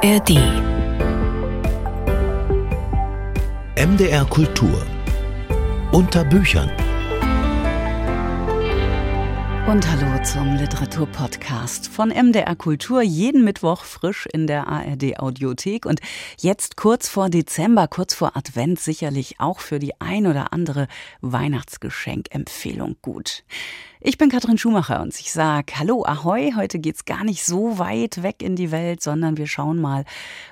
ARD MDR Kultur. Unter Büchern. Und hallo zum Literaturpodcast von MDR Kultur, jeden Mittwoch frisch in der ARD Audiothek. Und jetzt kurz vor Dezember, kurz vor Advent sicherlich auch für die ein oder andere Weihnachtsgeschenkempfehlung gut. Ich bin Katrin Schumacher und ich sage Hallo, Ahoi. Heute geht's gar nicht so weit weg in die Welt, sondern wir schauen mal,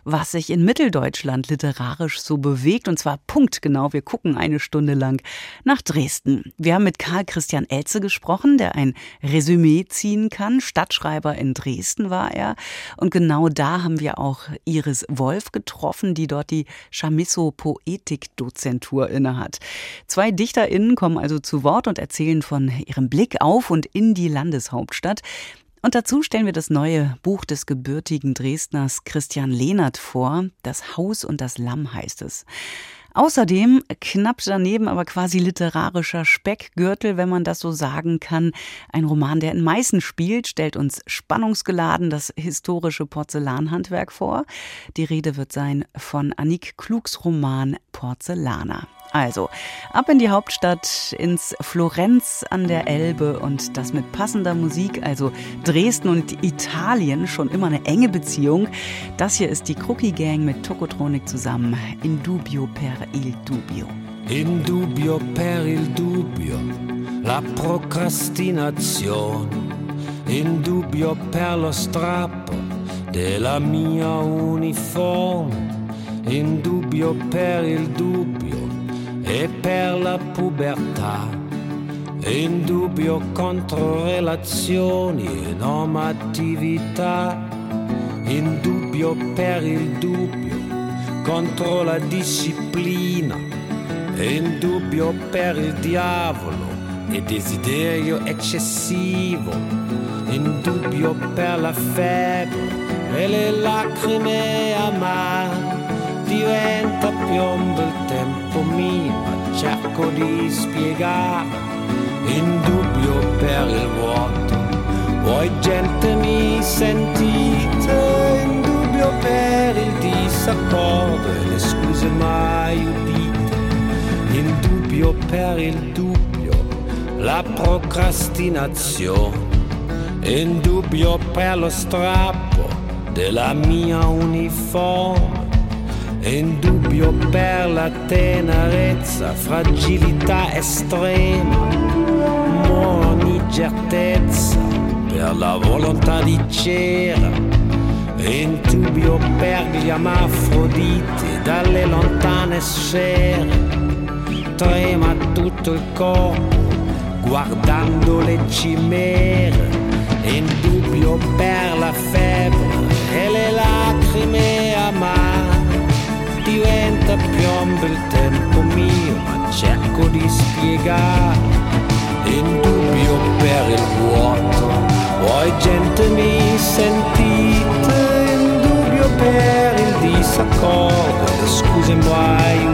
was sich in Mitteldeutschland literarisch so bewegt. Und zwar punktgenau. Wir gucken eine Stunde lang nach Dresden. Wir haben mit Karl Christian Elze gesprochen, der ein Resümee ziehen kann. Stadtschreiber in Dresden war er. Und genau da haben wir auch Iris Wolf getroffen, die dort die Chamisso-Poetik-Dozentur innehat. Zwei DichterInnen kommen also zu Wort und erzählen von ihrem Blick auf und in die Landeshauptstadt. Und dazu stellen wir das neue Buch des gebürtigen Dresdners Christian Lehnert vor. Das Haus und das Lamm heißt es. Außerdem knapp daneben aber quasi literarischer Speckgürtel, wenn man das so sagen kann. Ein Roman, der in Meißen spielt, stellt uns spannungsgeladen das historische Porzellanhandwerk vor. Die Rede wird sein von Annik Klugs Roman Porzellaner. Also, ab in die Hauptstadt, ins Florenz an der Elbe und das mit passender Musik, also Dresden und Italien, schon immer eine enge Beziehung. Das hier ist die Crookie Gang mit Tokotronik zusammen. In dubio per il dubio. In dubio per il dubio, la procrastinazione. In dubio per lo strappo della mia uniforme. In dubio per il dubbio e per la pubertà. In dubbio contro relazioni e normatività. In dubbio per il dubbio contro la disciplina. In dubbio per il diavolo e desiderio eccessivo. In dubbio per la febbre e le lacrime amare diventa piombo il tempo mio, ma cerco di spiegare. In dubbio per il vuoto. Voi gente mi sentite? In dubbio per il disaccordo e le scuse mai udite, in dubbio per il dubbio, la procrastinazione, in dubbio per lo strappo della mia uniforme in dubbio per la tenerezza, fragilità estrema, ogni certezza per la volontà di cera, in dubbio per gli amafroditi dalle lontane sfere, trema tutto il corpo guardando le cimere, in dubbio per la febbre e le lacrime diventa piombo il tempo mio, ma cerco di spiegare in dubbio per il vuoto. Voi gente mi sentite in dubbio per il disaccordo, le scuse mai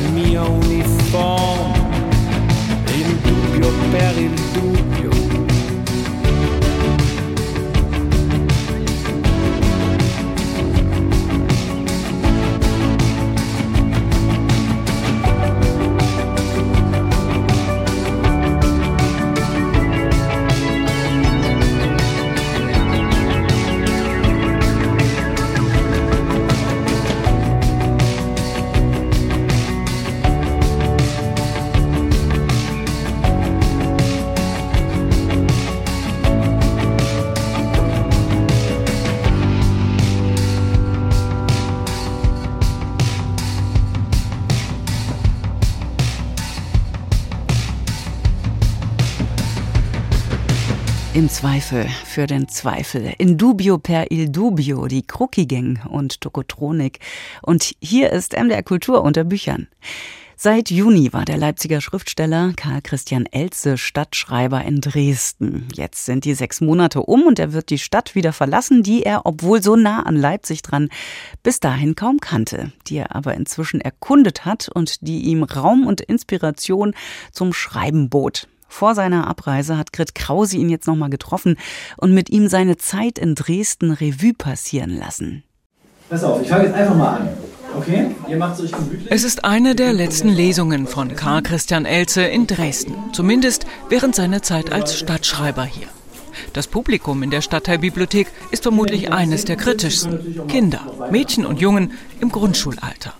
della mia uniforme il dubbio per il dubbio. Zweifel für den Zweifel. In dubio per il dubio, die Krucki-Gang und Tokotronik. Und hier ist MDR Kultur unter Büchern. Seit Juni war der Leipziger Schriftsteller Karl Christian Elze Stadtschreiber in Dresden. Jetzt sind die sechs Monate um und er wird die Stadt wieder verlassen, die er, obwohl so nah an Leipzig dran, bis dahin kaum kannte, die er aber inzwischen erkundet hat und die ihm Raum und Inspiration zum Schreiben bot. Vor seiner Abreise hat Grit Krause ihn jetzt nochmal getroffen und mit ihm seine Zeit in Dresden Revue passieren lassen. Pass auf, ich fange jetzt einfach mal an. Okay? Ihr macht es euch gemütlich. Es ist eine der letzten Lesungen von Karl Christian Elze in Dresden, zumindest während seiner Zeit als Stadtschreiber hier. Das Publikum in der Stadtteilbibliothek ist vermutlich eines der kritischsten. Kinder, Mädchen und Jungen im Grundschulalter.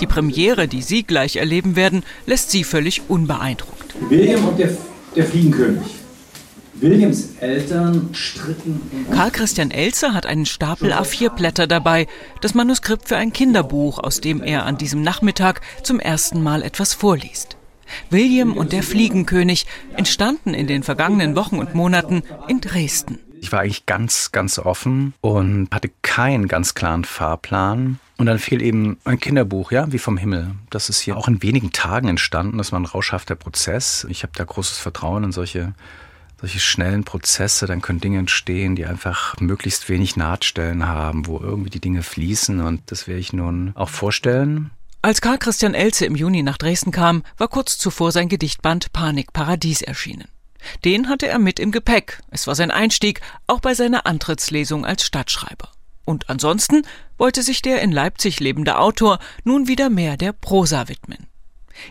Die Premiere, die Sie gleich erleben werden, lässt Sie völlig unbeeindruckt. William und der, der Fliegenkönig. Williams Eltern stritten. Karl Christian Elze hat einen Stapel A4-Blätter dabei, das Manuskript für ein Kinderbuch, aus dem er an diesem Nachmittag zum ersten Mal etwas vorliest. William und der Fliegenkönig entstanden in den vergangenen Wochen und Monaten in Dresden. Ich war eigentlich ganz, ganz offen und hatte keinen ganz klaren Fahrplan. Und dann fiel eben ein Kinderbuch, ja, wie vom Himmel. Das ist hier auch in wenigen Tagen entstanden. Das war ein rauschhafter Prozess. Ich habe da großes Vertrauen in solche, solche schnellen Prozesse. Dann können Dinge entstehen, die einfach möglichst wenig Nahtstellen haben, wo irgendwie die Dinge fließen. Und das werde ich nun auch vorstellen. Als Karl Christian Elze im Juni nach Dresden kam, war kurz zuvor sein Gedichtband Panik Paradies erschienen. Den hatte er mit im Gepäck. Es war sein Einstieg, auch bei seiner Antrittslesung als Stadtschreiber. Und ansonsten wollte sich der in Leipzig lebende Autor nun wieder mehr der Prosa widmen.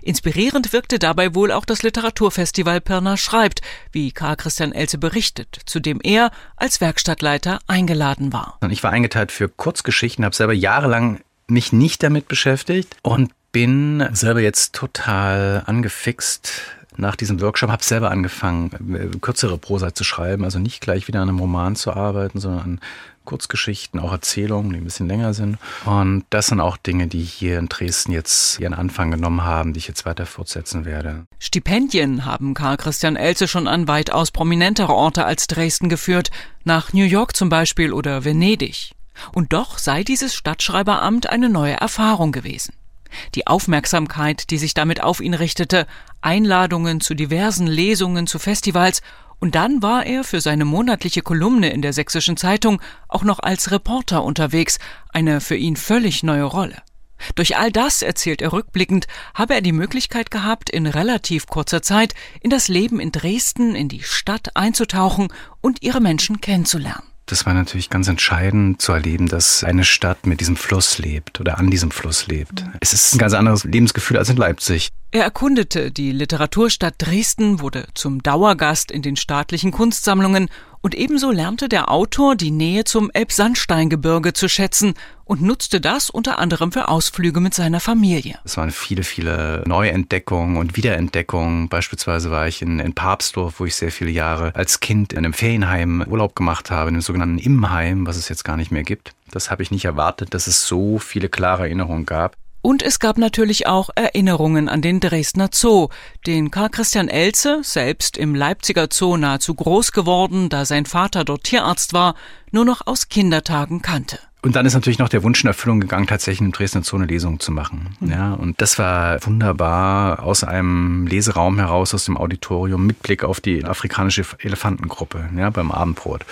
Inspirierend wirkte dabei wohl auch das Literaturfestival Pirna schreibt, wie Karl Christian Elze berichtet, zu dem er als Werkstattleiter eingeladen war. Ich war eingeteilt für Kurzgeschichten, habe selber jahrelang mich nicht damit beschäftigt und bin selber jetzt total angefixt nach diesem Workshop, habe selber angefangen, äh, kürzere Prosa zu schreiben, also nicht gleich wieder an einem Roman zu arbeiten, sondern an Kurzgeschichten, auch Erzählungen, die ein bisschen länger sind. Und das sind auch Dinge, die hier in Dresden jetzt ihren Anfang genommen haben, die ich jetzt weiter fortsetzen werde. Stipendien haben Karl Christian Elze schon an weitaus prominentere Orte als Dresden geführt, nach New York zum Beispiel oder Venedig. Und doch sei dieses Stadtschreiberamt eine neue Erfahrung gewesen. Die Aufmerksamkeit, die sich damit auf ihn richtete, Einladungen zu diversen Lesungen, zu Festivals, und dann war er für seine monatliche Kolumne in der Sächsischen Zeitung auch noch als Reporter unterwegs, eine für ihn völlig neue Rolle. Durch all das, erzählt er rückblickend, habe er die Möglichkeit gehabt, in relativ kurzer Zeit in das Leben in Dresden, in die Stadt einzutauchen und ihre Menschen kennenzulernen. Das war natürlich ganz entscheidend zu erleben, dass eine Stadt mit diesem Fluss lebt oder an diesem Fluss lebt. Es ist ein ganz anderes Lebensgefühl als in Leipzig. Er erkundete die Literaturstadt Dresden, wurde zum Dauergast in den staatlichen Kunstsammlungen und ebenso lernte der Autor die Nähe zum Elbsandsteingebirge zu schätzen und nutzte das unter anderem für Ausflüge mit seiner Familie. Es waren viele, viele Neuentdeckungen und Wiederentdeckungen. Beispielsweise war ich in, in Papstdorf, wo ich sehr viele Jahre als Kind in einem Ferienheim Urlaub gemacht habe, in dem sogenannten Imheim, was es jetzt gar nicht mehr gibt. Das habe ich nicht erwartet, dass es so viele klare Erinnerungen gab. Und es gab natürlich auch Erinnerungen an den Dresdner Zoo, den Karl Christian Elze, selbst im Leipziger Zoo nahezu groß geworden, da sein Vater dort Tierarzt war, nur noch aus Kindertagen kannte. Und dann ist natürlich noch der Wunsch in Erfüllung gegangen, tatsächlich im Dresdner Zoo eine Lesung zu machen. Mhm. Ja, und das war wunderbar aus einem Leseraum heraus, aus dem Auditorium, mit Blick auf die afrikanische Elefantengruppe, ja, beim Abendbrot.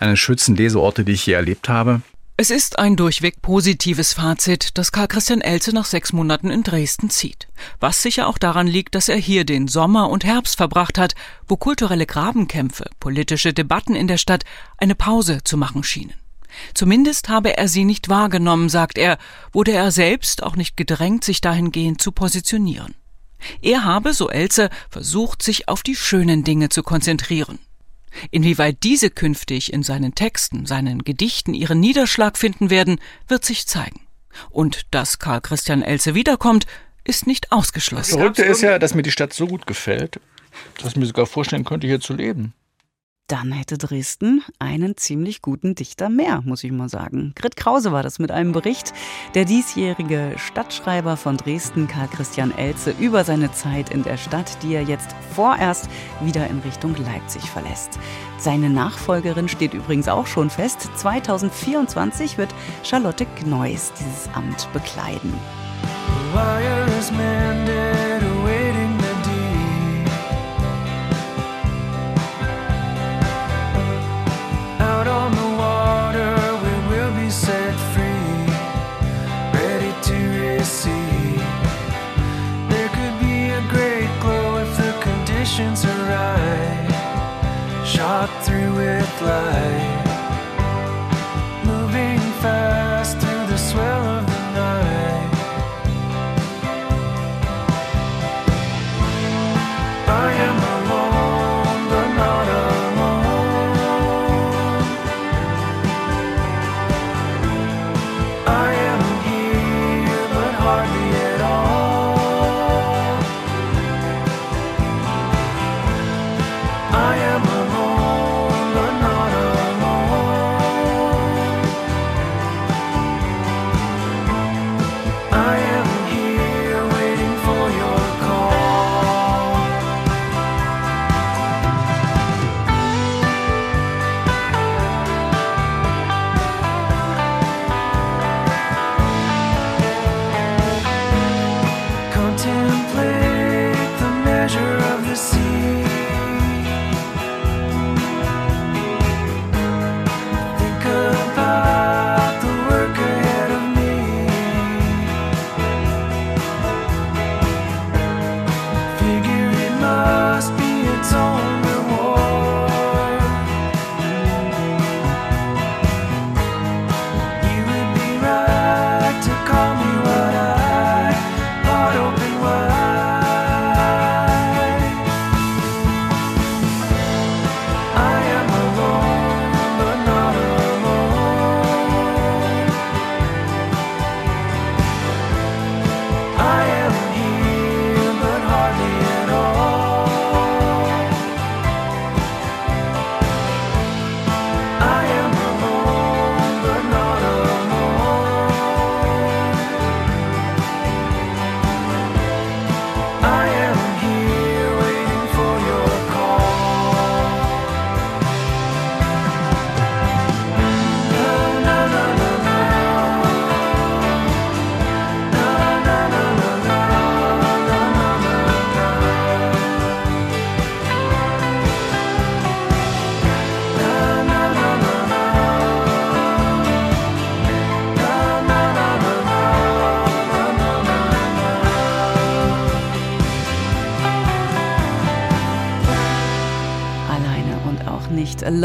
Eine schönsten Leseorte, die ich je erlebt habe. Es ist ein durchweg positives Fazit, dass Karl Christian Elze nach sechs Monaten in Dresden zieht. Was sicher auch daran liegt, dass er hier den Sommer und Herbst verbracht hat, wo kulturelle Grabenkämpfe, politische Debatten in der Stadt eine Pause zu machen schienen. Zumindest habe er sie nicht wahrgenommen, sagt er, wurde er selbst auch nicht gedrängt, sich dahingehend zu positionieren. Er habe, so Elze, versucht, sich auf die schönen Dinge zu konzentrieren. Inwieweit diese künftig in seinen Texten, seinen Gedichten ihren Niederschlag finden werden, wird sich zeigen. Und dass Karl Christian Elze wiederkommt, ist nicht ausgeschlossen. Das Verrückte ist ja, dass mir die Stadt so gut gefällt, dass ich mir sogar vorstellen könnte, hier zu leben dann hätte Dresden einen ziemlich guten Dichter mehr, muss ich mal sagen. Grit Krause war das mit einem Bericht. Der diesjährige Stadtschreiber von Dresden, Karl Christian Elze, über seine Zeit in der Stadt, die er jetzt vorerst wieder in Richtung Leipzig verlässt. Seine Nachfolgerin steht übrigens auch schon fest. 2024 wird Charlotte Gneuss dieses Amt bekleiden. walk through with life.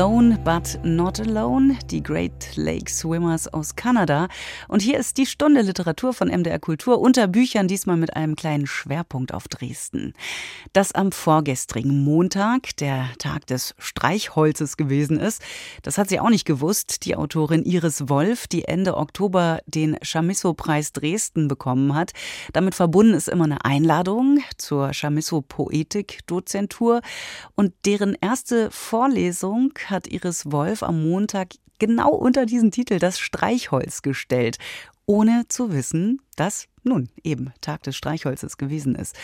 Alone but Not Alone, die Great Lake Swimmers aus Kanada. Und hier ist die Stunde Literatur von MDR Kultur unter Büchern, diesmal mit einem kleinen Schwerpunkt auf Dresden. Das am vorgestrigen Montag, der Tag des Streichholzes gewesen ist, das hat sie auch nicht gewusst. Die Autorin Iris Wolf, die Ende Oktober den Chamisso-Preis Dresden bekommen hat. Damit verbunden ist immer eine Einladung zur Chamisso-Poetik-Dozentur. Und deren erste Vorlesung hat Iris Wolf am Montag genau unter diesen Titel das Streichholz gestellt. ohne zu wissen, dass nun eben Tag des Streichholzes gewesen ist.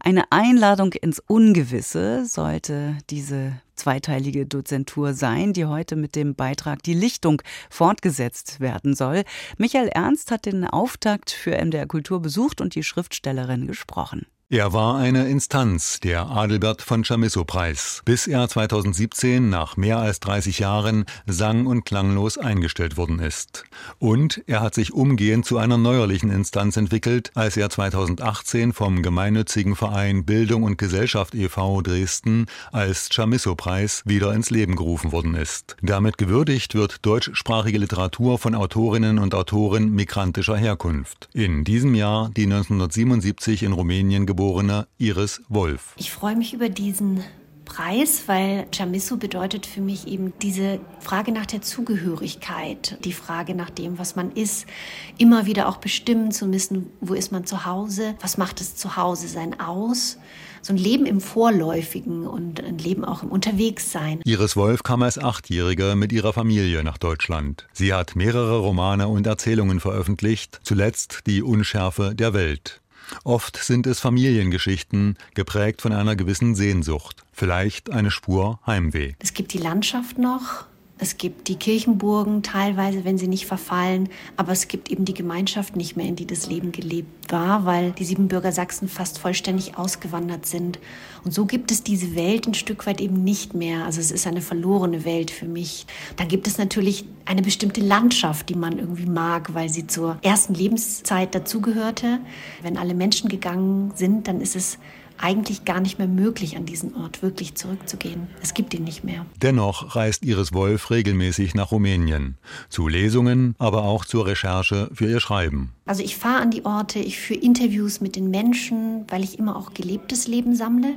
Eine Einladung ins Ungewisse sollte diese zweiteilige Dozentur sein, die heute mit dem Beitrag Die Lichtung fortgesetzt werden soll. Michael Ernst hat den Auftakt für MDR Kultur besucht und die Schriftstellerin gesprochen. Er war eine Instanz, der Adelbert von Chamisso-Preis, bis er 2017 nach mehr als 30 Jahren sang- und klanglos eingestellt worden ist. Und er hat sich umgehend zu einer neuerlichen Instanz entwickelt, als er 2018 vom gemeinnützigen Verein Bildung und Gesellschaft e.V. Dresden als Chamisso-Preis wieder ins Leben gerufen worden ist. Damit gewürdigt wird deutschsprachige Literatur von Autorinnen und Autoren migrantischer Herkunft. In diesem Jahr die 1977 in Rumänien geborene Iris Wolf. Ich freue mich über diesen Preis, weil Chamisso bedeutet für mich eben diese Frage nach der Zugehörigkeit, die Frage nach dem, was man ist, immer wieder auch bestimmen zu müssen, wo ist man zu Hause, was macht das Zuhause sein aus so ein Leben im Vorläufigen und ein Leben auch im Unterwegssein. Iris Wolf kam als Achtjährige mit ihrer Familie nach Deutschland. Sie hat mehrere Romane und Erzählungen veröffentlicht, zuletzt Die Unschärfe der Welt. Oft sind es Familiengeschichten, geprägt von einer gewissen Sehnsucht, vielleicht eine Spur Heimweh. Es gibt die Landschaft noch, es gibt die Kirchenburgen, teilweise, wenn sie nicht verfallen, aber es gibt eben die Gemeinschaft nicht mehr, in die das Leben gelebt war, weil die Siebenbürger Sachsen fast vollständig ausgewandert sind. Und so gibt es diese Welt ein Stück weit eben nicht mehr. Also es ist eine verlorene Welt für mich. Dann gibt es natürlich eine bestimmte Landschaft, die man irgendwie mag, weil sie zur ersten Lebenszeit dazugehörte. Wenn alle Menschen gegangen sind, dann ist es eigentlich gar nicht mehr möglich, an diesen Ort wirklich zurückzugehen. Es gibt ihn nicht mehr. Dennoch reist Iris Wolf regelmäßig nach Rumänien. Zu Lesungen, aber auch zur Recherche für ihr Schreiben. Also ich fahre an die Orte, ich führe Interviews mit den Menschen, weil ich immer auch gelebtes Leben sammle.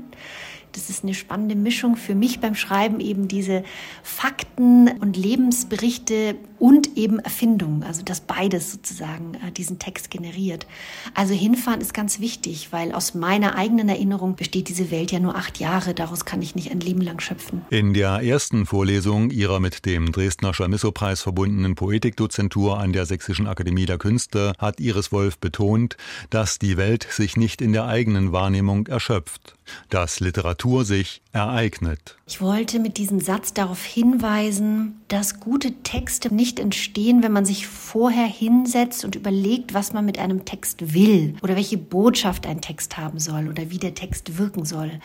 Das ist eine spannende Mischung für mich beim Schreiben, eben diese Fakten und Lebensberichte und eben Erfindungen, also dass beides sozusagen äh, diesen Text generiert. Also hinfahren ist ganz wichtig, weil aus meiner eigenen Erinnerung besteht diese Welt ja nur acht Jahre, daraus kann ich nicht ein Leben lang schöpfen. In der ersten Vorlesung ihrer mit dem Dresdner Chamisso-Preis verbundenen Poetikdozentur an der Sächsischen Akademie der Künste hat Iris Wolf betont, dass die Welt sich nicht in der eigenen Wahrnehmung erschöpft dass Literatur sich ereignet. Ich wollte mit diesem Satz darauf hinweisen, dass gute Texte nicht entstehen, wenn man sich vorher hinsetzt und überlegt, was man mit einem Text will oder welche Botschaft ein Text haben soll oder wie der Text wirken soll,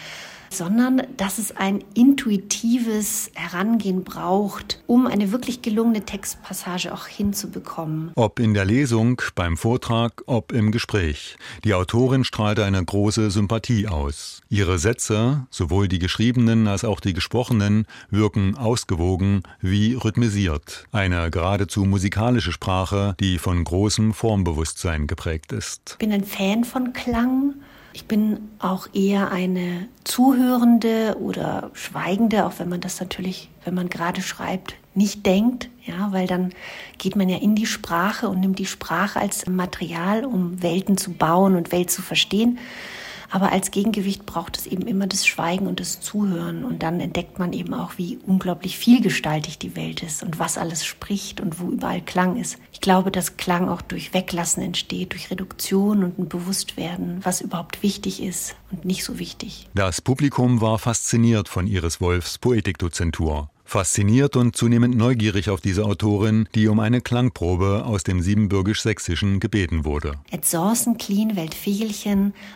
sondern dass es ein intuitives Herangehen braucht, um eine wirklich gelungene Textpassage auch hinzubekommen. Ob in der Lesung, beim Vortrag, ob im Gespräch. Die Autorin strahlte eine große Sympathie aus. Ihre Sätze, sowohl die geschriebenen als auch die gesprochenen, wirken ausgewogen wie rhythmisiert. Eine geradezu musikalische Sprache, die von großem Formbewusstsein geprägt ist. Ich bin ein Fan von Klang ich bin auch eher eine Zuhörende oder Schweigende, auch wenn man das natürlich, wenn man gerade schreibt, nicht denkt, ja, weil dann geht man ja in die Sprache und nimmt die Sprache als Material, um Welten zu bauen und Welt zu verstehen. Aber als Gegengewicht braucht es eben immer das Schweigen und das Zuhören. Und dann entdeckt man eben auch, wie unglaublich vielgestaltig die Welt ist und was alles spricht und wo überall Klang ist. Ich glaube, dass Klang auch durch Weglassen entsteht, durch Reduktion und ein Bewusstwerden, was überhaupt wichtig ist und nicht so wichtig. Das Publikum war fasziniert von Iris Wolfs Poetikdozentur. Fasziniert und zunehmend neugierig auf diese Autorin, die um eine Klangprobe aus dem Siebenbürgisch-Sächsischen gebeten wurde. Et sausen clean welt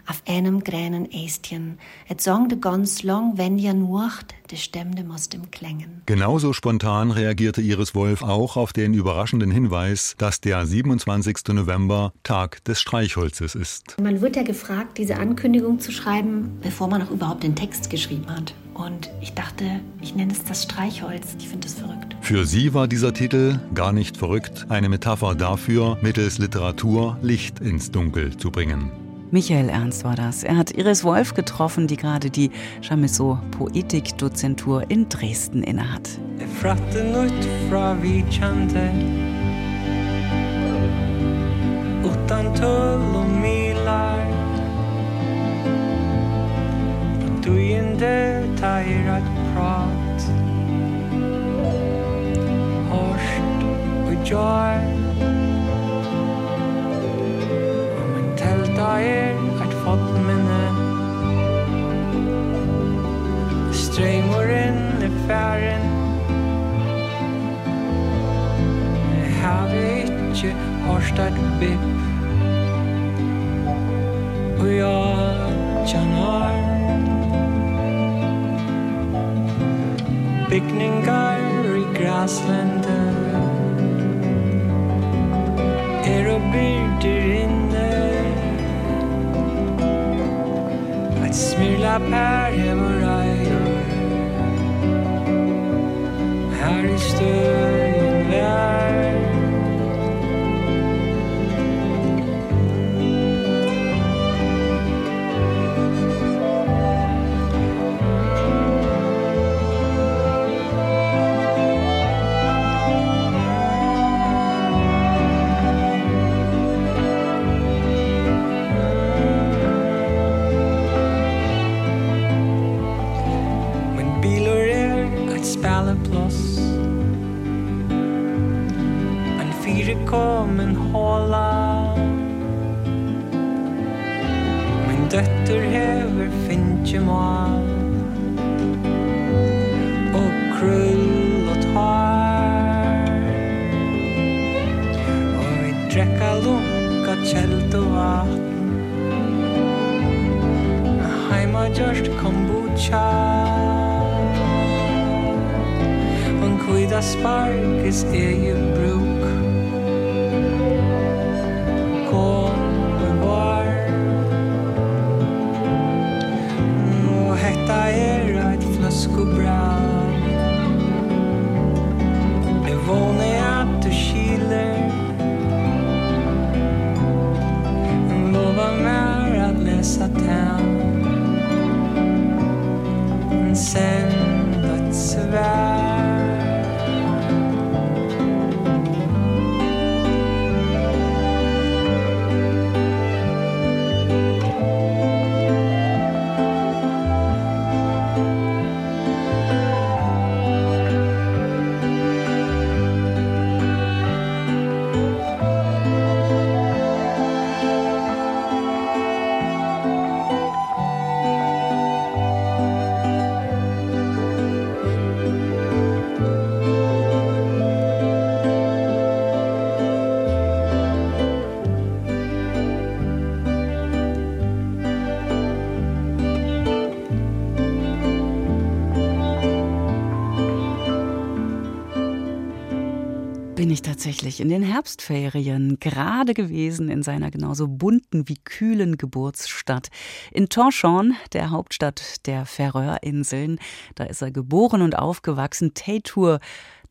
auf einem gränen Ästchen. Et song de ganz long wenn ja nuacht, de Stemmde muss dem Klängen. Genauso spontan reagierte Iris Wolf auch auf den überraschenden Hinweis, dass der 27. November Tag des Streichholzes ist. Man wird ja gefragt, diese Ankündigung zu schreiben, bevor man auch überhaupt den Text geschrieben hat. Und ich dachte, ich nenne es das Streichholz. Ich finde es verrückt. Für sie war dieser Titel gar nicht verrückt, eine Metapher dafür, mittels Literatur Licht ins Dunkel zu bringen. Michael Ernst war das. Er hat Iris Wolf getroffen, die gerade die Chamisso Poetikdozentur in Dresden innehat. Utan tull och milar Duyende tairat prat Horst och joy detta er eit fått minne. Strøymoren er færen. Havi ikkje hårst eit bipp Og ja, tjanar Bygningar i græslende. Er og byrder inne. smula per över Här i stunden tatsächlich in den Herbstferien gerade gewesen in seiner genauso bunten wie kühlen Geburtsstadt. In Tonchon, der Hauptstadt der Färöerinseln. Da ist er geboren und aufgewachsen. Taytur,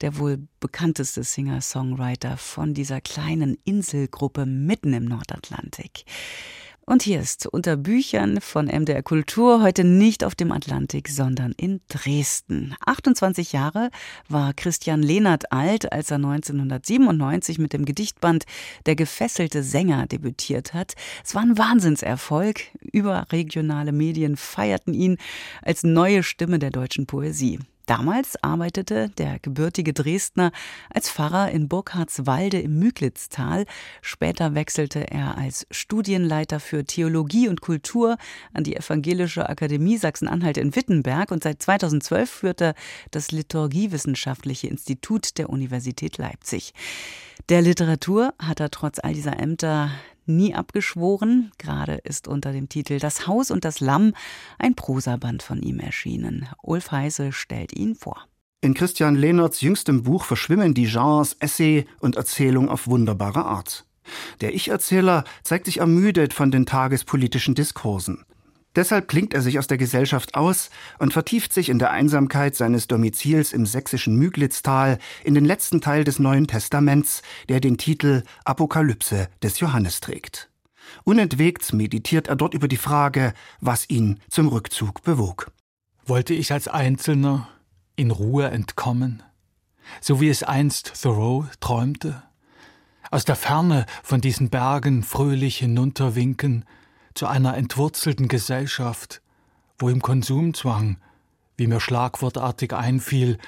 der wohl bekannteste Singer-Songwriter von dieser kleinen Inselgruppe mitten im Nordatlantik. Und hier ist unter Büchern von MDR Kultur heute nicht auf dem Atlantik, sondern in Dresden. 28 Jahre war Christian Lehnert alt, als er 1997 mit dem Gedichtband Der gefesselte Sänger debütiert hat. Es war ein Wahnsinnserfolg. Überregionale Medien feierten ihn als neue Stimme der deutschen Poesie. Damals arbeitete der gebürtige Dresdner als Pfarrer in Burkhardswalde im Müglitztal. Später wechselte er als Studienleiter für Theologie und Kultur an die Evangelische Akademie Sachsen-Anhalt in Wittenberg und seit 2012 führt er das Liturgiewissenschaftliche Institut der Universität Leipzig. Der Literatur hat er trotz all dieser Ämter nie abgeschworen. Gerade ist unter dem Titel Das Haus und das Lamm ein Prosaband von ihm erschienen. Ulf Heise stellt ihn vor. In Christian Lehnerts jüngstem Buch verschwimmen die Genres Essay und Erzählung auf wunderbare Art. Der Ich-Erzähler zeigt sich ermüdet von den tagespolitischen Diskursen. Deshalb klingt er sich aus der Gesellschaft aus und vertieft sich in der Einsamkeit seines Domizils im sächsischen Müglitztal in den letzten Teil des Neuen Testaments, der den Titel Apokalypse des Johannes trägt. Unentwegt meditiert er dort über die Frage, was ihn zum Rückzug bewog. Wollte ich als Einzelner in Ruhe entkommen, so wie es einst Thoreau träumte? Aus der Ferne von diesen Bergen fröhlich hinunterwinken, zu einer entwurzelten Gesellschaft, wo im Konsumzwang, wie mir schlagwortartig einfiel,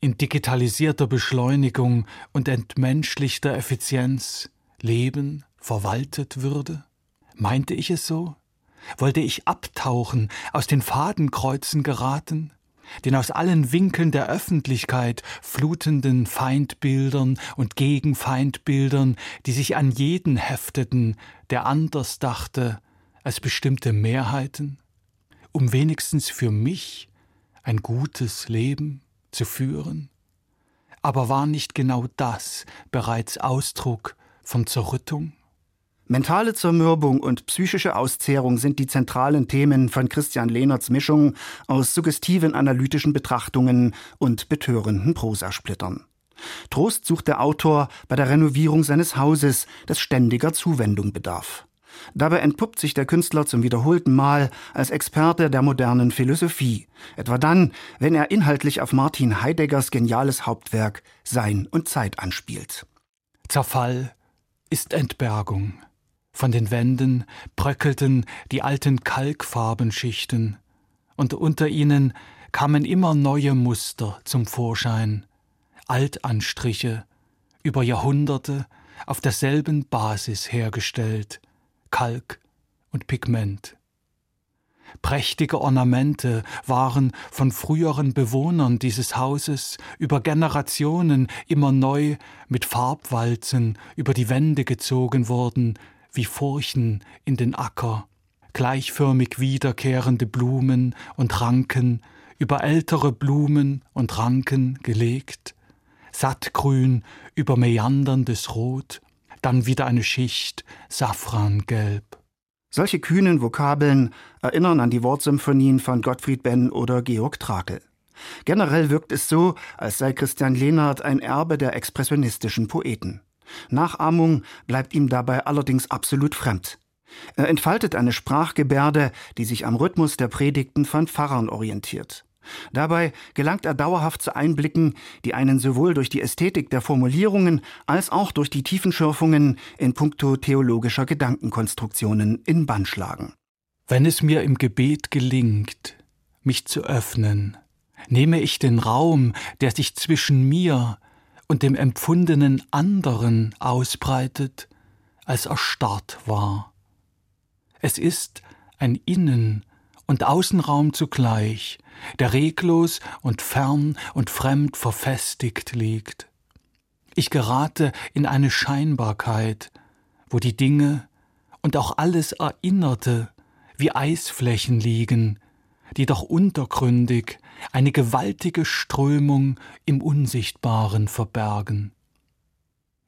in digitalisierter Beschleunigung und entmenschlichter Effizienz Leben verwaltet würde? Meinte ich es so? Wollte ich abtauchen, aus den Fadenkreuzen geraten? den aus allen Winkeln der Öffentlichkeit flutenden Feindbildern und Gegenfeindbildern, die sich an jeden hefteten, der anders dachte als bestimmte Mehrheiten, um wenigstens für mich ein gutes Leben zu führen? Aber war nicht genau das bereits Ausdruck von Zerrüttung? Mentale Zermürbung und psychische Auszehrung sind die zentralen Themen von Christian Lehnerts Mischung aus suggestiven analytischen Betrachtungen und betörenden Prosasplittern. Trost sucht der Autor bei der Renovierung seines Hauses, das ständiger Zuwendung bedarf. Dabei entpuppt sich der Künstler zum wiederholten Mal als Experte der modernen Philosophie, etwa dann, wenn er inhaltlich auf Martin Heideggers geniales Hauptwerk Sein und Zeit anspielt. Zerfall ist Entbergung. Von den Wänden bröckelten die alten Kalkfarbenschichten, und unter ihnen kamen immer neue Muster zum Vorschein, Altanstriche, über Jahrhunderte auf derselben Basis hergestellt, Kalk und Pigment. Prächtige Ornamente waren von früheren Bewohnern dieses Hauses über Generationen immer neu mit Farbwalzen über die Wände gezogen worden, wie Furchen in den Acker, gleichförmig wiederkehrende Blumen und Ranken über ältere Blumen und Ranken gelegt, sattgrün über meanderndes Rot, dann wieder eine Schicht Safrangelb. Solche kühnen Vokabeln erinnern an die Wortsymphonien von Gottfried Benn oder Georg Trakel. Generell wirkt es so, als sei Christian Lehnert ein Erbe der expressionistischen Poeten. Nachahmung bleibt ihm dabei allerdings absolut fremd. Er entfaltet eine Sprachgebärde, die sich am Rhythmus der Predigten von Pfarrern orientiert. Dabei gelangt er dauerhaft zu Einblicken, die einen sowohl durch die Ästhetik der Formulierungen als auch durch die Tiefenschürfungen in puncto theologischer Gedankenkonstruktionen in Bann schlagen. Wenn es mir im Gebet gelingt, mich zu öffnen, nehme ich den Raum, der sich zwischen mir und dem empfundenen anderen ausbreitet, als erstarrt war. Es ist ein Innen- und Außenraum zugleich, der reglos und fern und fremd verfestigt liegt. Ich gerate in eine Scheinbarkeit, wo die Dinge und auch alles Erinnerte wie Eisflächen liegen, die doch untergründig eine gewaltige Strömung im Unsichtbaren verbergen.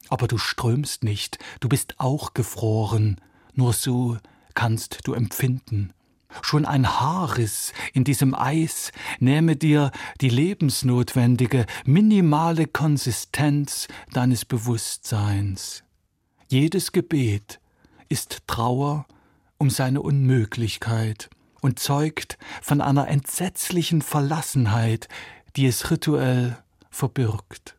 Aber du strömst nicht, du bist auch gefroren, nur so kannst du empfinden. Schon ein Haarriss in diesem Eis nähme dir die lebensnotwendige, minimale Konsistenz deines Bewusstseins. Jedes Gebet ist Trauer um seine Unmöglichkeit und zeugt von einer entsetzlichen Verlassenheit, die es rituell verbirgt.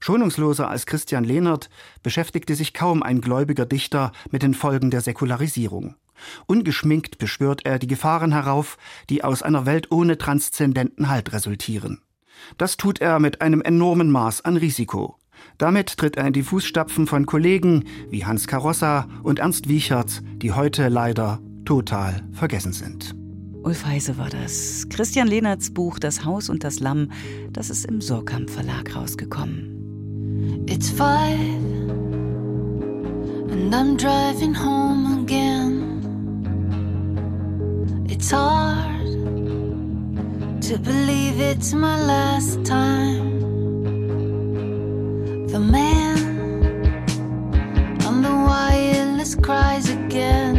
Schonungsloser als Christian Lehnert beschäftigte sich kaum ein gläubiger Dichter mit den Folgen der Säkularisierung. Ungeschminkt beschwört er die Gefahren herauf, die aus einer Welt ohne transzendenten Halt resultieren. Das tut er mit einem enormen Maß an Risiko. Damit tritt er in die Fußstapfen von Kollegen wie Hans Karossa und Ernst Wiechert, die heute leider total vergessen sind. Ulf Heise war das. Christian Lehnerts Buch Das Haus und das Lamm, das ist im Sorkamp Verlag rausgekommen. It's five and I'm driving home again. It's hard to believe it's my last time. The man on the wireless cries again.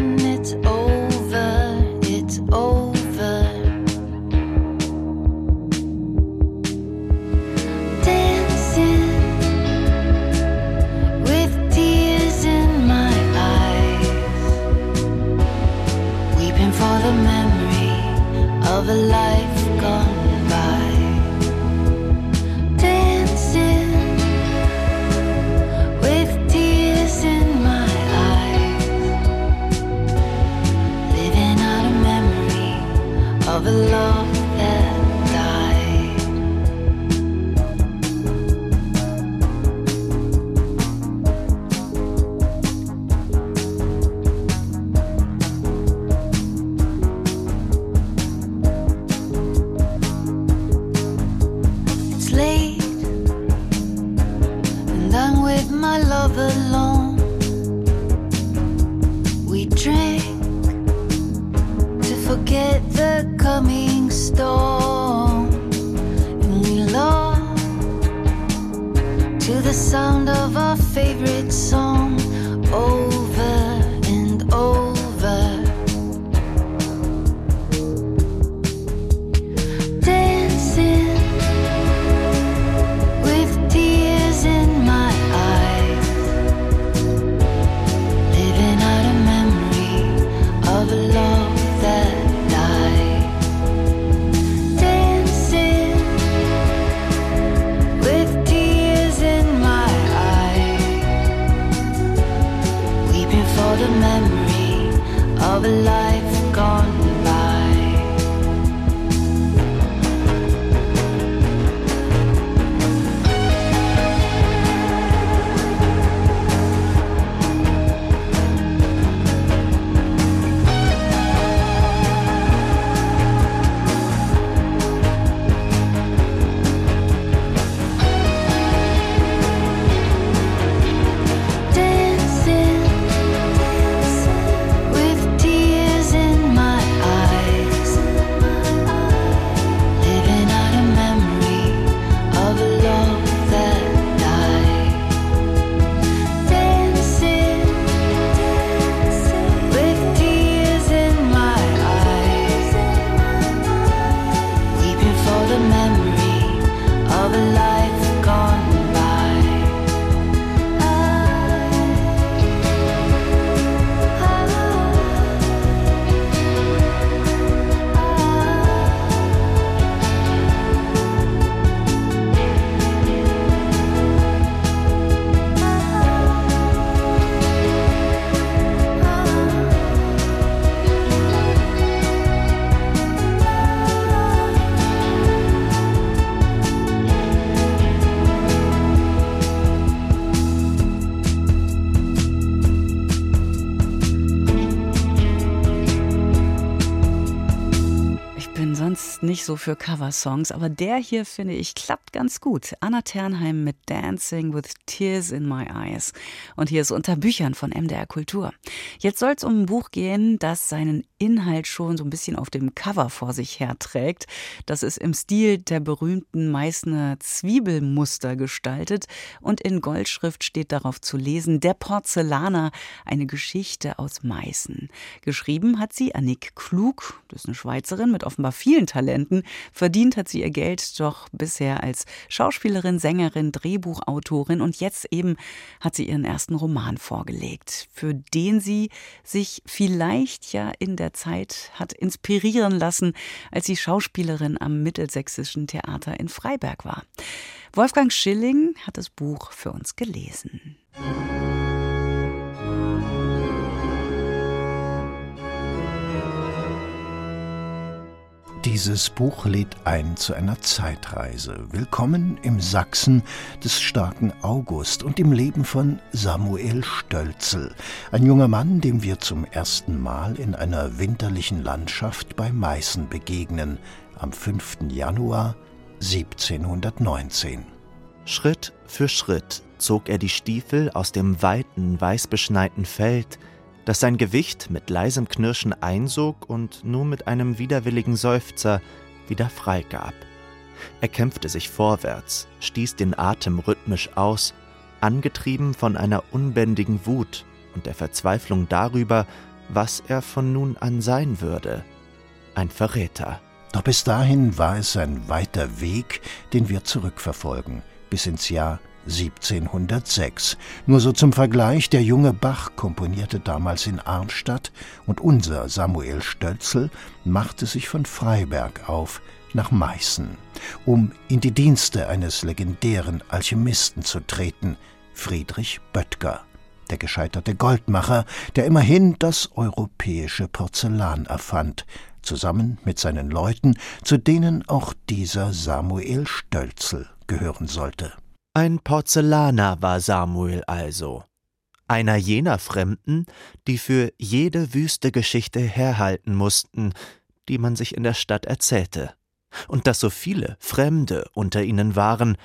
So für Coversongs, aber der hier, finde ich, klappt ganz gut. Anna Ternheim mit Dancing with Tears in My Eyes. Und hier ist unter Büchern von MDR Kultur. Jetzt soll es um ein Buch gehen, das seinen Inhalt schon so ein bisschen auf dem Cover vor sich herträgt. Das ist im Stil der berühmten Meißner Zwiebelmuster gestaltet und in Goldschrift steht darauf zu lesen, Der Porzellaner, eine Geschichte aus Meißen. Geschrieben hat sie Annick Klug, das ist eine Schweizerin mit offenbar vielen Talenten. Verdient hat sie ihr Geld doch bisher als Schauspielerin, Sängerin, Drehbuchautorin und jetzt eben hat sie ihren ersten Roman vorgelegt, für den sie sich vielleicht ja in der Zeit hat inspirieren lassen, als sie Schauspielerin am Mittelsächsischen Theater in Freiberg war. Wolfgang Schilling hat das Buch für uns gelesen. Dieses Buch lädt ein zu einer Zeitreise. Willkommen im Sachsen des starken August und im Leben von Samuel Stölzel, ein junger Mann, dem wir zum ersten Mal in einer winterlichen Landschaft bei Meißen begegnen, am 5. Januar 1719. Schritt für Schritt zog er die Stiefel aus dem weiten, weißbeschneiten Feld, das sein Gewicht mit leisem Knirschen einsog und nur mit einem widerwilligen Seufzer wieder freigab. Er kämpfte sich vorwärts, stieß den Atem rhythmisch aus, angetrieben von einer unbändigen Wut und der Verzweiflung darüber, was er von nun an sein würde. Ein Verräter. Doch bis dahin war es ein weiter Weg, den wir zurückverfolgen, bis ins Jahr 1706. Nur so zum Vergleich, der junge Bach komponierte damals in Arnstadt und unser Samuel Stölzel machte sich von Freiberg auf nach Meißen, um in die Dienste eines legendären Alchemisten zu treten, Friedrich Böttger, der gescheiterte Goldmacher, der immerhin das europäische Porzellan erfand, zusammen mit seinen Leuten, zu denen auch dieser Samuel Stölzel gehören sollte. Ein Porzellaner war Samuel also. Einer jener Fremden, die für jede wüste Geschichte herhalten mussten, die man sich in der Stadt erzählte. Und dass so viele Fremde unter ihnen waren,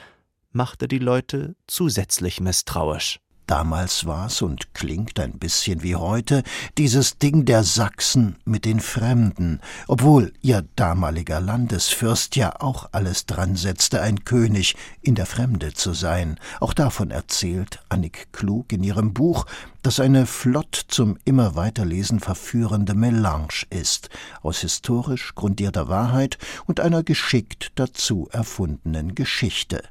machte die Leute zusätzlich misstrauisch. Damals war's und klingt ein bisschen wie heute dieses Ding der Sachsen mit den Fremden, obwohl ihr damaliger Landesfürst ja auch alles dran setzte, ein König in der Fremde zu sein. Auch davon erzählt Annik Klug in ihrem Buch, das eine flott zum immer weiterlesen verführende Melange ist, aus historisch grundierter Wahrheit und einer geschickt dazu erfundenen Geschichte.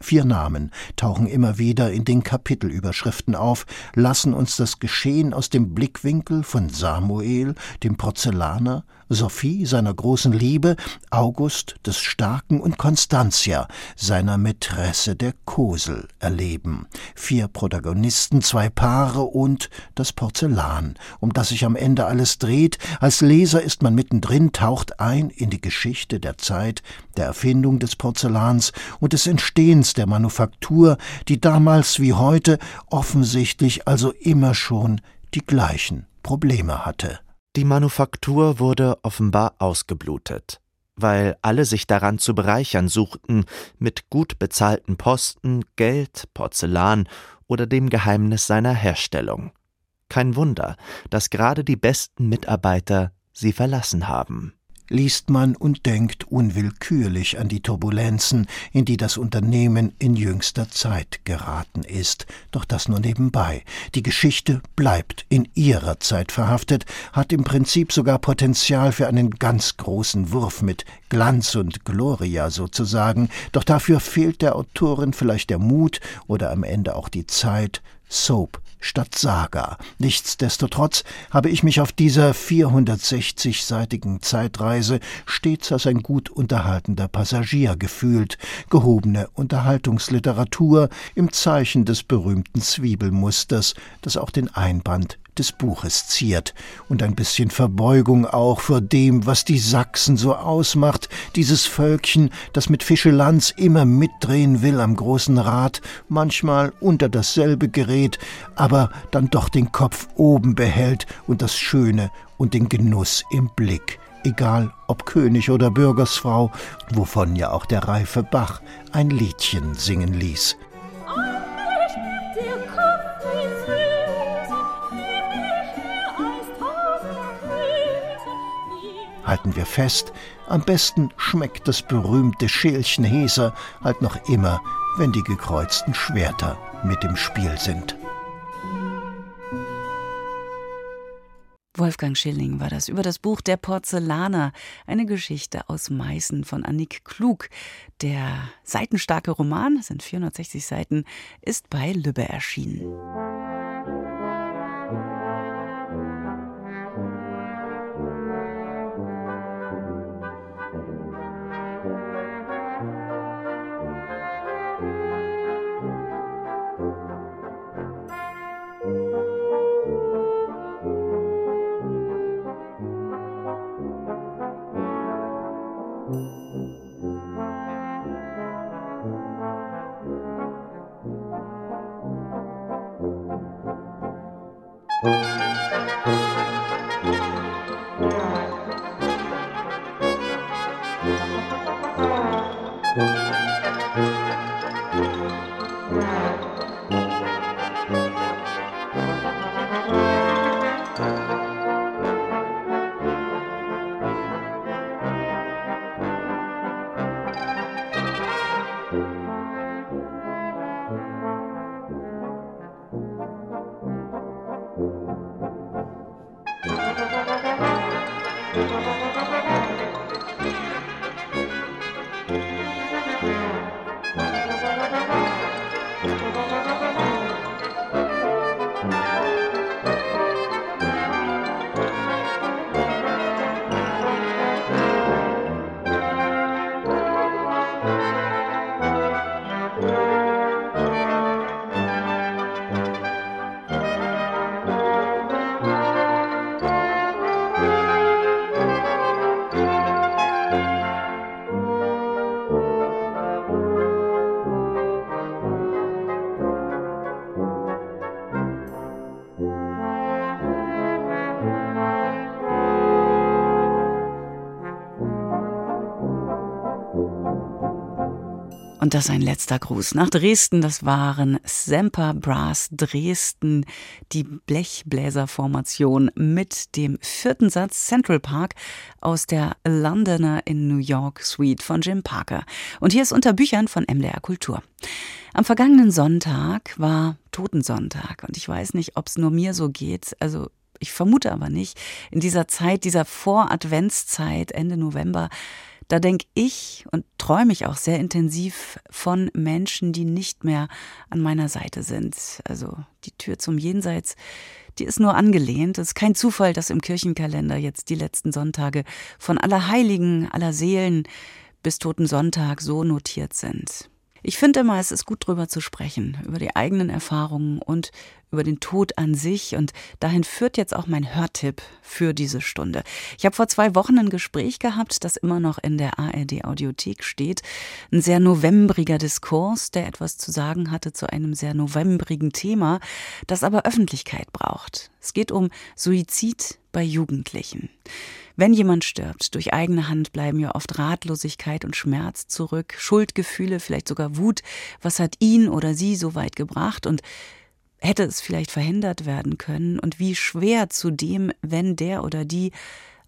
Vier Namen tauchen immer wieder in den Kapitelüberschriften auf, lassen uns das Geschehen aus dem Blickwinkel von Samuel, dem Porzellaner, Sophie, seiner großen Liebe, August des Starken und Constantia, seiner Mätresse der Kosel, erleben. Vier Protagonisten, zwei Paare und das Porzellan, um das sich am Ende alles dreht. Als Leser ist man mittendrin, taucht ein in die Geschichte der Zeit, der Erfindung des Porzellans und des Entstehens der Manufaktur, die damals wie heute offensichtlich also immer schon die gleichen Probleme hatte. Die Manufaktur wurde offenbar ausgeblutet, weil alle sich daran zu bereichern suchten, mit gut bezahlten Posten, Geld, Porzellan oder dem Geheimnis seiner Herstellung. Kein Wunder, dass gerade die besten Mitarbeiter sie verlassen haben liest man und denkt unwillkürlich an die Turbulenzen, in die das Unternehmen in jüngster Zeit geraten ist. Doch das nur nebenbei. Die Geschichte bleibt in ihrer Zeit verhaftet, hat im Prinzip sogar Potenzial für einen ganz großen Wurf mit Glanz und Gloria sozusagen, doch dafür fehlt der Autorin vielleicht der Mut oder am Ende auch die Zeit, Soap statt Saga. Nichtsdestotrotz habe ich mich auf dieser 460-seitigen Zeitreise stets als ein gut unterhaltender Passagier gefühlt, gehobene Unterhaltungsliteratur im Zeichen des berühmten Zwiebelmusters, das auch den Einband des Buches ziert und ein bisschen Verbeugung auch vor dem, was die Sachsen so ausmacht, dieses Völkchen, das mit Fischelanz immer mitdrehen will am großen Rad, manchmal unter dasselbe gerät, aber dann doch den Kopf oben behält und das Schöne und den Genuss im Blick egal ob König oder Bürgersfrau, wovon ja auch der reife Bach ein Liedchen singen ließ. Halten wir fest, am besten schmeckt das berühmte Schälchen Heser halt noch immer, wenn die gekreuzten Schwerter mit im Spiel sind. Wolfgang Schilling war das über das Buch Der Porzellaner, eine Geschichte aus Meißen von Annik Klug. Der seitenstarke Roman, sind 460 Seiten, ist bei Lübbe erschienen. Das ein letzter Gruß nach Dresden. Das waren Semper Brass Dresden, die Blechbläserformation mit dem vierten Satz Central Park aus der Londoner in New York Suite von Jim Parker. Und hier ist unter Büchern von MDR Kultur. Am vergangenen Sonntag war Totensonntag und ich weiß nicht, ob es nur mir so geht. Also ich vermute aber nicht. In dieser Zeit, dieser Vor-Adventszeit, Ende November, da denke ich und träume ich auch sehr intensiv von Menschen, die nicht mehr an meiner Seite sind. Also die Tür zum Jenseits, die ist nur angelehnt. Es ist kein Zufall, dass im Kirchenkalender jetzt die letzten Sonntage von Allerheiligen, aller Seelen bis Toten Sonntag so notiert sind. Ich finde immer, es ist gut drüber zu sprechen, über die eigenen Erfahrungen und über den Tod an sich. Und dahin führt jetzt auch mein Hörtipp für diese Stunde. Ich habe vor zwei Wochen ein Gespräch gehabt, das immer noch in der ARD Audiothek steht. Ein sehr novembriger Diskurs, der etwas zu sagen hatte zu einem sehr novembrigen Thema, das aber Öffentlichkeit braucht. Es geht um Suizid bei Jugendlichen. Wenn jemand stirbt, durch eigene Hand bleiben ja oft Ratlosigkeit und Schmerz zurück, Schuldgefühle, vielleicht sogar Wut. Was hat ihn oder sie so weit gebracht und hätte es vielleicht verhindert werden können? Und wie schwer zudem, wenn der oder die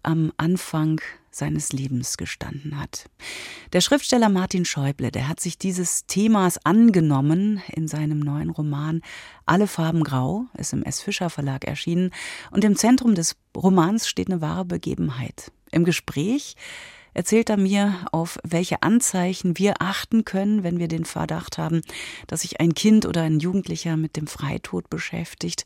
am Anfang seines Lebens gestanden hat. Der Schriftsteller Martin Schäuble, der hat sich dieses Themas angenommen in seinem neuen Roman Alle Farben Grau, ist im S. Fischer Verlag erschienen und im Zentrum des Romans steht eine wahre Begebenheit. Im Gespräch erzählt er mir, auf welche Anzeichen wir achten können, wenn wir den Verdacht haben, dass sich ein Kind oder ein Jugendlicher mit dem Freitod beschäftigt,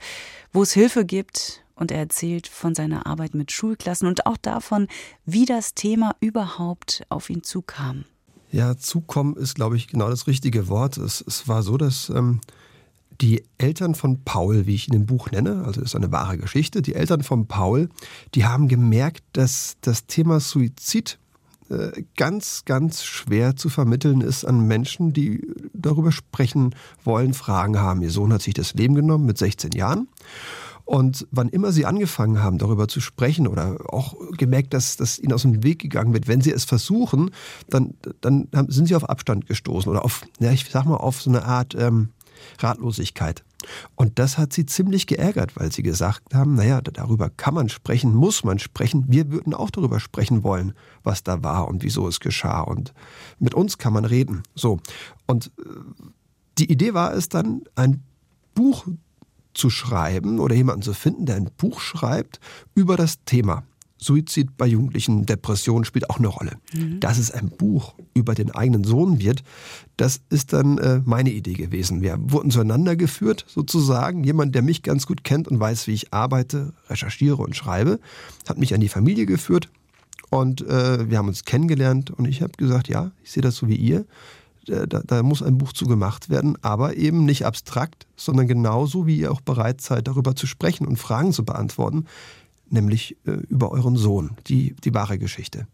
wo es Hilfe gibt, und er erzählt von seiner Arbeit mit Schulklassen und auch davon, wie das Thema überhaupt auf ihn zukam. Ja, zukommen ist, glaube ich, genau das richtige Wort. Es, es war so, dass ähm, die Eltern von Paul, wie ich in dem Buch nenne, also ist eine wahre Geschichte, die Eltern von Paul, die haben gemerkt, dass das Thema Suizid äh, ganz, ganz schwer zu vermitteln ist an Menschen, die darüber sprechen wollen, Fragen haben. Ihr Sohn hat sich das Leben genommen mit 16 Jahren. Und wann immer sie angefangen haben, darüber zu sprechen oder auch gemerkt, dass das ihnen aus dem Weg gegangen wird, wenn sie es versuchen, dann, dann sind sie auf Abstand gestoßen oder auf, ja, ich sag mal, auf so eine Art ähm, Ratlosigkeit. Und das hat sie ziemlich geärgert, weil sie gesagt haben, naja, darüber kann man sprechen, muss man sprechen. Wir würden auch darüber sprechen wollen, was da war und wieso es geschah. Und mit uns kann man reden. So. Und äh, die Idee war es dann, ein Buch zu schreiben oder jemanden zu finden, der ein Buch schreibt über das Thema. Suizid bei Jugendlichen, Depression spielt auch eine Rolle. Mhm. Dass es ein Buch über den eigenen Sohn wird, das ist dann äh, meine Idee gewesen. Wir wurden zueinander geführt, sozusagen. Jemand, der mich ganz gut kennt und weiß, wie ich arbeite, recherchiere und schreibe, hat mich an die Familie geführt und äh, wir haben uns kennengelernt und ich habe gesagt, ja, ich sehe das so wie ihr. Äh, da, da, muss ein Buch zu gemacht werden, aber eben nicht abstrakt, sondern genauso, wie ihr auch bereit seid, darüber zu sprechen und Fragen zu beantworten, nämlich äh, über euren Sohn, die, die wahre Geschichte.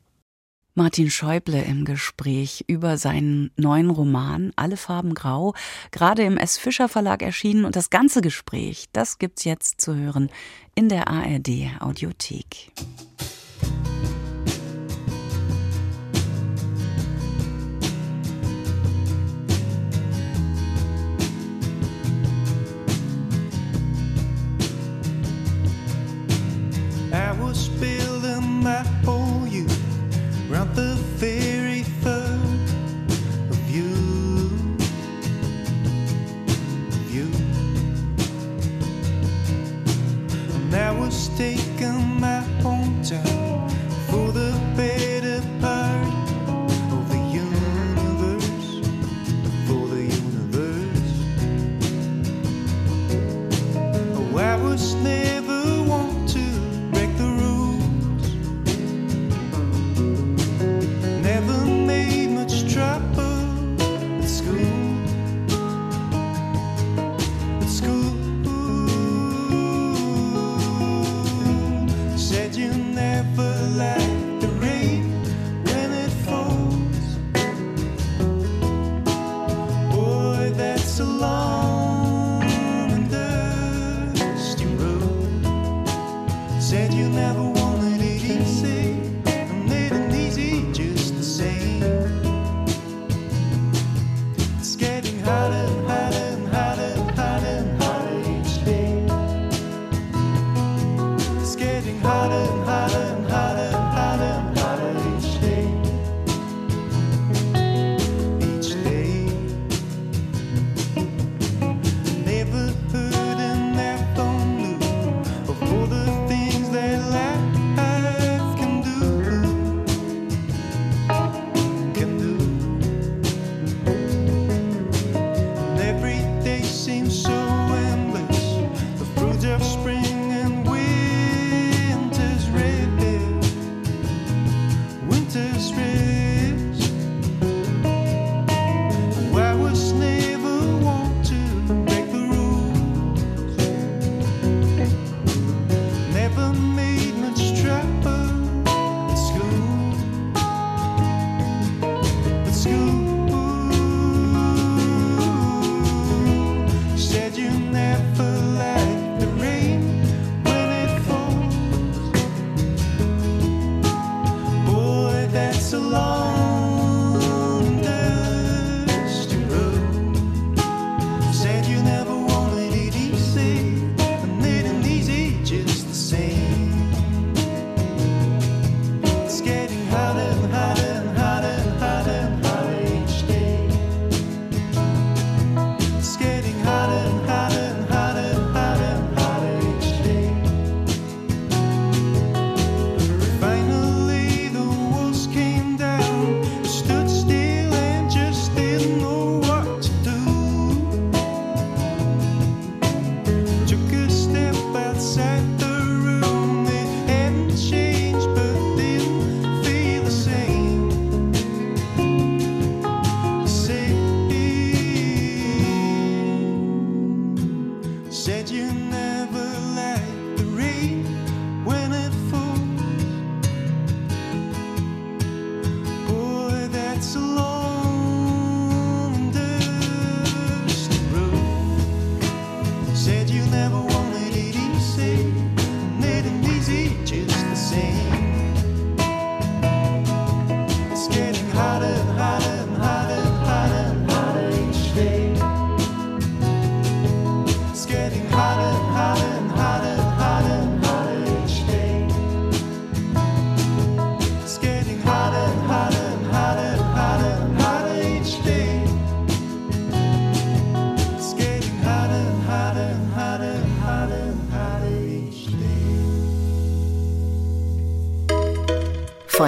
Martin Schäuble im Gespräch über seinen neuen Roman Alle Farben Grau, gerade im S. Fischer Verlag erschienen und das ganze Gespräch, das gibt's jetzt zu hören in der ARD Audiothek. in that hole you round the very third of you. Of you. And that will stay said you never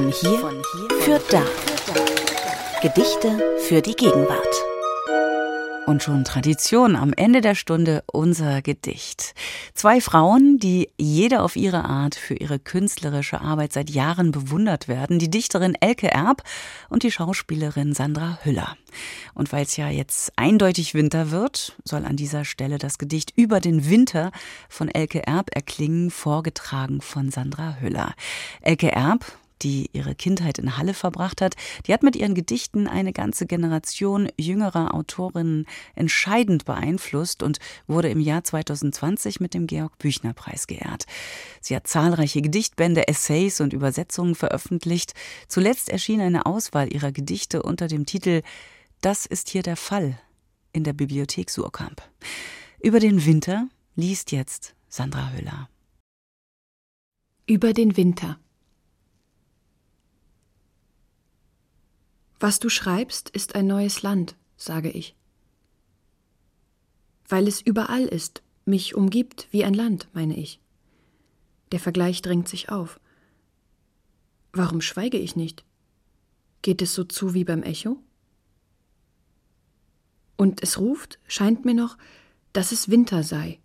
Von hier für da. Gedichte für die Gegenwart. Und schon Tradition am Ende der Stunde unser Gedicht. Zwei Frauen, die jede auf ihre Art für ihre künstlerische Arbeit seit Jahren bewundert werden. Die Dichterin Elke Erb und die Schauspielerin Sandra Hüller. Und weil es ja jetzt eindeutig Winter wird, soll an dieser Stelle das Gedicht Über den Winter von Elke Erb erklingen, vorgetragen von Sandra Hüller. Elke Erb, die ihre Kindheit in Halle verbracht hat, die hat mit ihren Gedichten eine ganze Generation jüngerer Autorinnen entscheidend beeinflusst und wurde im Jahr 2020 mit dem Georg Büchner Preis geehrt. Sie hat zahlreiche Gedichtbände, Essays und Übersetzungen veröffentlicht. Zuletzt erschien eine Auswahl ihrer Gedichte unter dem Titel Das ist hier der Fall in der Bibliothek Surkamp. Über den Winter liest jetzt Sandra Höller. Über den Winter Was du schreibst, ist ein neues Land, sage ich. Weil es überall ist, mich umgibt wie ein Land, meine ich. Der Vergleich drängt sich auf. Warum schweige ich nicht? Geht es so zu wie beim Echo? Und es ruft, scheint mir noch, dass es Winter sei.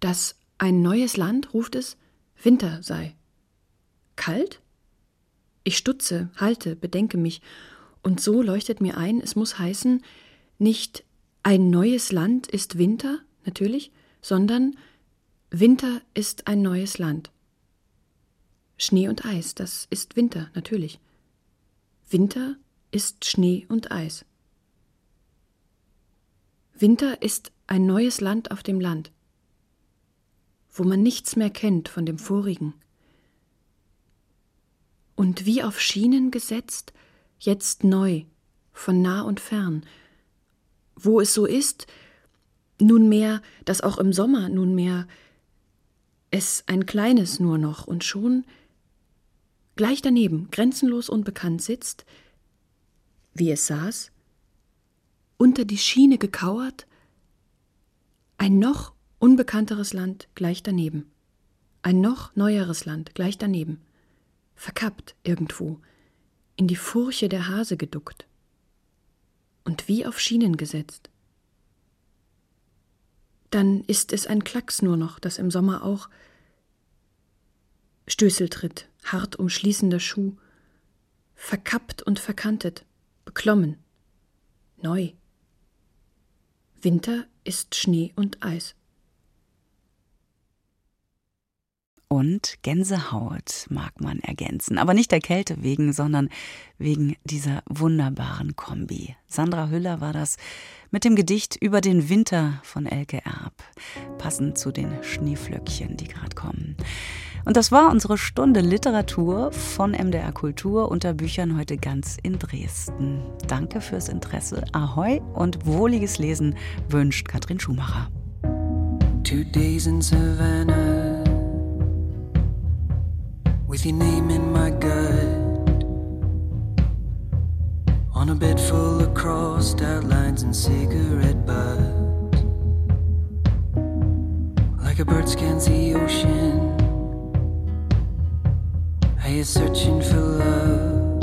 Dass ein neues Land, ruft es, Winter sei. Kalt? Ich stutze, halte, bedenke mich, und so leuchtet mir ein, es muss heißen, nicht ein neues Land ist Winter, natürlich, sondern Winter ist ein neues Land. Schnee und Eis, das ist Winter, natürlich. Winter ist Schnee und Eis. Winter ist ein neues Land auf dem Land, wo man nichts mehr kennt von dem vorigen, und wie auf Schienen gesetzt, jetzt neu, von nah und fern, wo es so ist, nunmehr, dass auch im Sommer nunmehr es ein kleines nur noch und schon gleich daneben, grenzenlos unbekannt sitzt, wie es saß, unter die Schiene gekauert, ein noch unbekannteres Land gleich daneben, ein noch neueres Land gleich daneben verkappt irgendwo, in die Furche der Hase geduckt und wie auf Schienen gesetzt. Dann ist es ein Klacks nur noch, das im Sommer auch Stößeltritt, hart umschließender Schuh, verkappt und verkantet, beklommen, neu. Winter ist Schnee und Eis. Und Gänsehaut mag man ergänzen. Aber nicht der Kälte wegen, sondern wegen dieser wunderbaren Kombi. Sandra Hüller war das mit dem Gedicht über den Winter von Elke Erb, passend zu den Schneeflöckchen, die gerade kommen. Und das war unsere Stunde Literatur von MDR Kultur unter Büchern heute ganz in Dresden. Danke fürs Interesse. Ahoi und wohliges Lesen wünscht Katrin Schumacher. Two days in Savannah. With your name in my gut. On a bed full of crossed out lines and cigarette butts. Like a bird scans the ocean. Are you searching for love?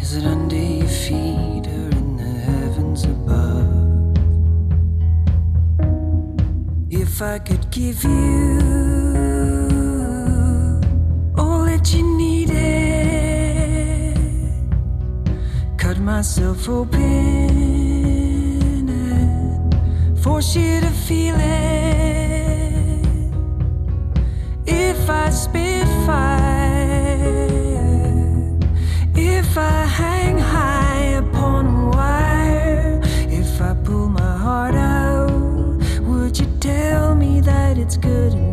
Is it under your feet or in the heavens above? If I could give you you myself open and force you to feel it. If I spit fire, if I hang high upon a wire, if I pull my heart out, would you tell me that it's good enough?